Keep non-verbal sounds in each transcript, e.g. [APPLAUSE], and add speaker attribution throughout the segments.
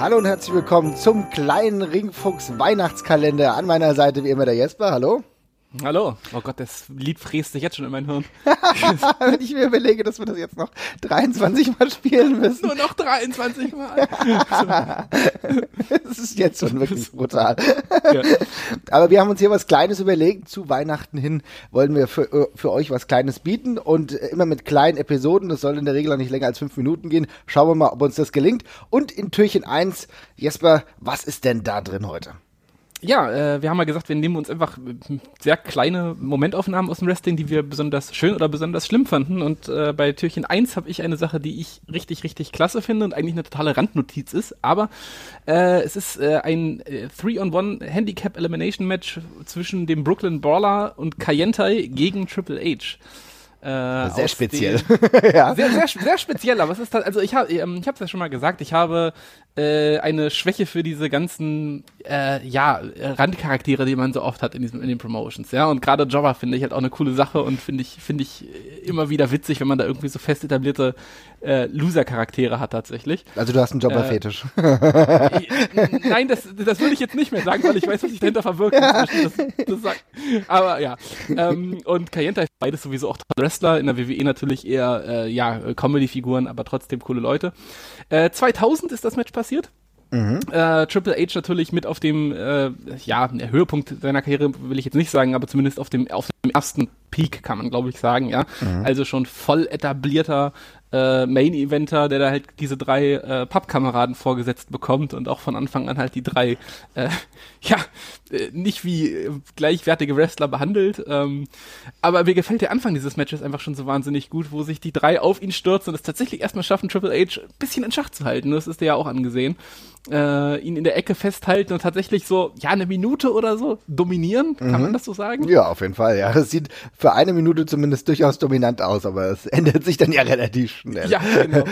Speaker 1: Hallo und herzlich willkommen zum kleinen Ringfuchs Weihnachtskalender. An meiner Seite wie immer der Jesper. Hallo.
Speaker 2: Hallo. Oh Gott, das Lied fräst sich jetzt schon in mein Hirn. [LAUGHS]
Speaker 1: Wenn ich mir überlege, dass wir das jetzt noch 23 Mal spielen müssen.
Speaker 2: Nur noch 23 Mal. [LAUGHS]
Speaker 1: das ist jetzt schon wirklich [LAUGHS] brutal. Ja. Aber wir haben uns hier was Kleines überlegt. Zu Weihnachten hin wollen wir für, äh, für euch was Kleines bieten und immer mit kleinen Episoden. Das soll in der Regel auch nicht länger als fünf Minuten gehen. Schauen wir mal, ob uns das gelingt. Und in Türchen 1, Jesper, was ist denn da drin heute?
Speaker 2: Ja, äh, wir haben mal gesagt, wir nehmen uns einfach sehr kleine Momentaufnahmen aus dem Wrestling, die wir besonders schön oder besonders schlimm fanden. Und äh, bei Türchen 1 habe ich eine Sache, die ich richtig, richtig klasse finde und eigentlich eine totale Randnotiz ist. Aber äh, es ist äh, ein 3-on-1 äh, Handicap Elimination Match zwischen dem Brooklyn Brawler und Kayentai gegen Triple H.
Speaker 1: Äh, sehr speziell.
Speaker 2: Den, [LAUGHS] ja. sehr, sehr, sehr speziell, aber es ist also ich habe ähm, ich habe es ja schon mal gesagt, ich habe äh, eine Schwäche für diese ganzen äh, ja Randcharaktere, die man so oft hat in diesen in den Promotions, ja und gerade Jobber finde ich halt auch eine coole Sache und finde ich finde ich immer wieder witzig, wenn man da irgendwie so fest etablierte äh, Loser-Charaktere hat tatsächlich.
Speaker 1: Also du hast einen Jobber-Fetisch. [LAUGHS]
Speaker 2: Äh, nein, das, das würde ich jetzt nicht mehr sagen, weil ich weiß, was sich dahinter verbirgt. Das, das aber ja. Ähm, und Kayenta ist beides sowieso auch Wrestler, in der WWE natürlich eher äh, ja, Comedy-Figuren, aber trotzdem coole Leute. Äh, 2000 ist das Match passiert. Mhm. Äh, Triple H natürlich mit auf dem, äh, ja, der Höhepunkt seiner Karriere will ich jetzt nicht sagen, aber zumindest auf dem, auf dem ersten Peak kann man, glaube ich, sagen, ja. Mhm. Also schon voll etablierter äh, Main-Eventer, der da halt diese drei äh, Pappkameraden vorgesetzt bekommt und auch von Anfang an halt die drei, äh, [LAUGHS] ja, äh, nicht wie äh, gleichwertige Wrestler behandelt. Ähm, aber mir gefällt der Anfang dieses Matches einfach schon so wahnsinnig gut, wo sich die drei auf ihn stürzen und es tatsächlich erstmal schaffen, Triple H ein bisschen in Schach zu halten. Das ist dir ja auch angesehen. Äh, ihn in der Ecke festhalten und tatsächlich so, ja, eine Minute oder so dominieren. Kann mhm. man das so sagen?
Speaker 1: Ja, auf jeden Fall, ja. Das sieht für eine Minute zumindest durchaus dominant aus, aber es [LAUGHS] ändert sich dann ja relativ schnell.
Speaker 2: Ja, genau.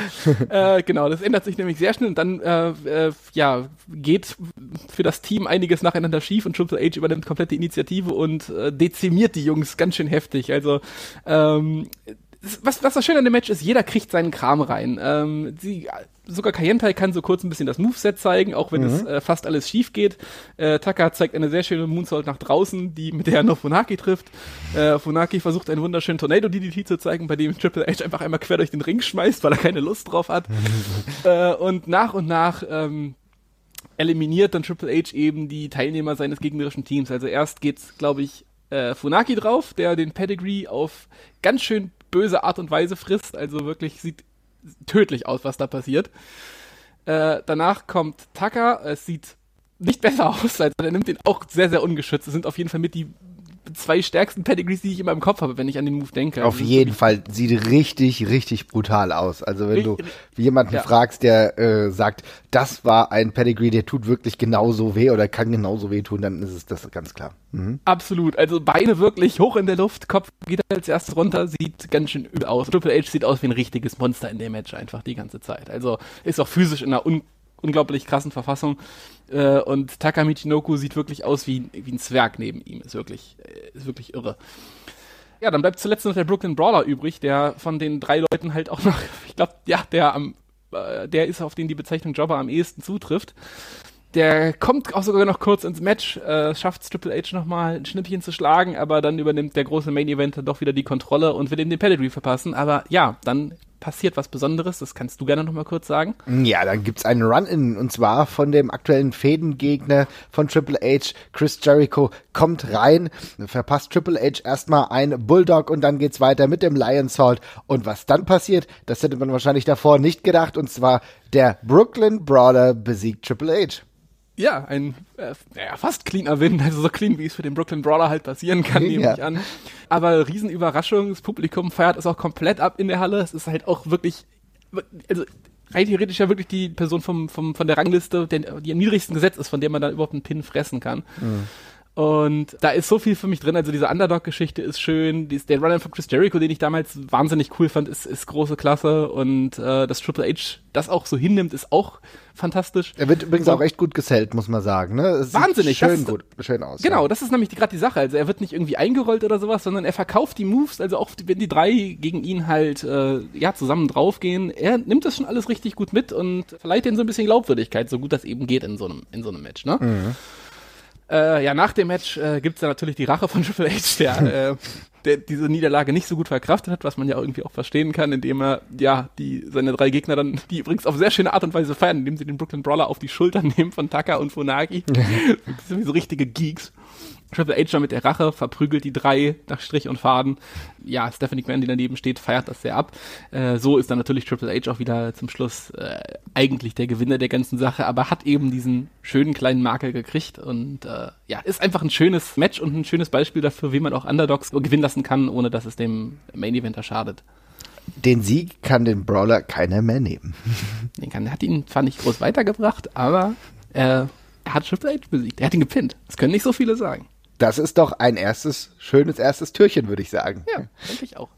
Speaker 2: [LAUGHS] äh, genau, das ändert sich nämlich sehr schnell und dann, äh, äh, ja, geht für das Team einiges nacheinander schief und Triple H übernimmt komplette Initiative und äh, dezimiert die Jungs ganz schön heftig. Also ähm, was, was das Schöne an dem Match ist, jeder kriegt seinen Kram rein. Ähm, sie, sogar Kayentai kann so kurz ein bisschen das Moveset zeigen, auch wenn mhm. es äh, fast alles schief geht. Äh, Taka zeigt eine sehr schöne Moonsault nach draußen, die mit der er noch Funaki trifft. Äh, Funaki versucht einen wunderschönen Tornado DDT zu zeigen, bei dem Triple H einfach einmal quer durch den Ring schmeißt, weil er keine Lust drauf hat. [LAUGHS] äh, und nach und nach ähm, eliminiert dann Triple H eben die Teilnehmer seines gegnerischen Teams. Also erst geht's, glaube ich, äh, Funaki drauf, der den Pedigree auf ganz schön böse Art und Weise frisst. Also wirklich sieht tödlich aus, was da passiert. Äh, danach kommt Taka. Es sieht nicht besser [LAUGHS] aus, also er nimmt den auch sehr, sehr ungeschützt. Es sind auf jeden Fall mit die zwei stärksten Pedigrees, die ich immer im Kopf habe, wenn ich an den Move denke.
Speaker 1: Auf jeden Fall sieht richtig, richtig brutal aus. Also wenn du jemanden ja. fragst, der äh, sagt, das war ein Pedigree, der tut wirklich genauso weh oder kann genauso weh tun, dann ist es das ganz klar.
Speaker 2: Mhm. Absolut. Also Beine wirklich hoch in der Luft, Kopf geht als erstes runter, sieht ganz schön übel aus. Triple H sieht aus wie ein richtiges Monster in dem Match einfach die ganze Zeit. Also ist auch physisch in einer un unglaublich krassen Verfassung. Äh, und Taka Michinoku sieht wirklich aus wie, wie ein Zwerg neben ihm. Ist wirklich, äh, ist wirklich irre. Ja, dann bleibt zuletzt noch der Brooklyn Brawler übrig, der von den drei Leuten halt auch noch, [LAUGHS] ich glaube, ja, der am, äh, der ist, auf den die Bezeichnung Jobber am ehesten zutrifft. Der kommt auch sogar noch kurz ins Match, äh, schafft Triple H nochmal ein Schnippchen zu schlagen, aber dann übernimmt der große Main Event doch wieder die Kontrolle und will ihm den Pedigree verpassen. Aber ja, dann passiert was Besonderes. Das kannst du gerne noch mal kurz sagen.
Speaker 1: Ja, dann gibt's einen Run-In und zwar von dem aktuellen Fädengegner von Triple H, Chris Jericho, kommt rein, verpasst Triple H erstmal ein Bulldog und dann geht's weiter mit dem Lion Salt. Und was dann passiert, das hätte man wahrscheinlich davor nicht gedacht und zwar der Brooklyn Brawler besiegt Triple H.
Speaker 2: Ja, ein äh, fast cleaner Win, also so clean, wie es für den Brooklyn Brawler halt passieren kann, nehme ja. ich an. Aber Riesenüberraschung, das Publikum feiert es auch komplett ab in der Halle. Es ist halt auch wirklich, also rein theoretisch ja wirklich die Person vom, vom, von der Rangliste, der, die am niedrigsten gesetzt ist, von der man dann überhaupt einen Pin fressen kann. Mhm. Und da ist so viel für mich drin. Also diese Underdog-Geschichte ist schön. Dies, der Run von Chris Jericho, den ich damals wahnsinnig cool fand, ist, ist große Klasse. Und äh, dass Triple H das auch so hinnimmt, ist auch fantastisch.
Speaker 1: Er wird übrigens auch echt gut gesellt, muss man sagen. Ne?
Speaker 2: Es Wahnsinnig.
Speaker 1: Schön, gut, schön aus.
Speaker 2: Genau, ja. das ist nämlich gerade die Sache. Also er wird nicht irgendwie eingerollt oder sowas, sondern er verkauft die Moves, also auch wenn die drei gegen ihn halt äh, ja zusammen draufgehen, er nimmt das schon alles richtig gut mit und verleiht denen so ein bisschen Glaubwürdigkeit, so gut das eben geht in so einem, in so einem Match. Ne? Mhm. Äh, ja, nach dem Match äh, gibt es dann natürlich die Rache von [LAUGHS] Triple H, der, äh, der diese Niederlage nicht so gut verkraftet hat, was man ja irgendwie auch verstehen kann, indem er ja die seine drei Gegner dann, die übrigens auf sehr schöne Art und Weise feiern, indem sie den Brooklyn Brawler auf die Schultern [LAUGHS] nehmen von Tucker und Funagi. [LAUGHS] das sind wie so richtige Geeks. Triple H dann mit der Rache, verprügelt die drei nach Strich und Faden. Ja, Stephanie McMahon, die daneben steht, feiert das sehr ab. Äh, so ist dann natürlich Triple H auch wieder zum Schluss äh, eigentlich der Gewinner der ganzen Sache, aber hat eben diesen schönen kleinen Makel gekriegt und äh, ja, ist einfach ein schönes Match und ein schönes Beispiel dafür, wie man auch Underdogs gewinnen lassen kann, ohne dass es dem Main Eventer schadet.
Speaker 1: Den Sieg kann den Brawler keiner mehr nehmen. [LAUGHS]
Speaker 2: Den kann, hat ihn zwar nicht groß weitergebracht, aber äh, er hat Triple H besiegt. Er hat ihn gepinnt. Das können nicht so viele sagen.
Speaker 1: Das ist doch ein erstes, schönes erstes Türchen, würde ich sagen.
Speaker 2: Ja, denke ich auch.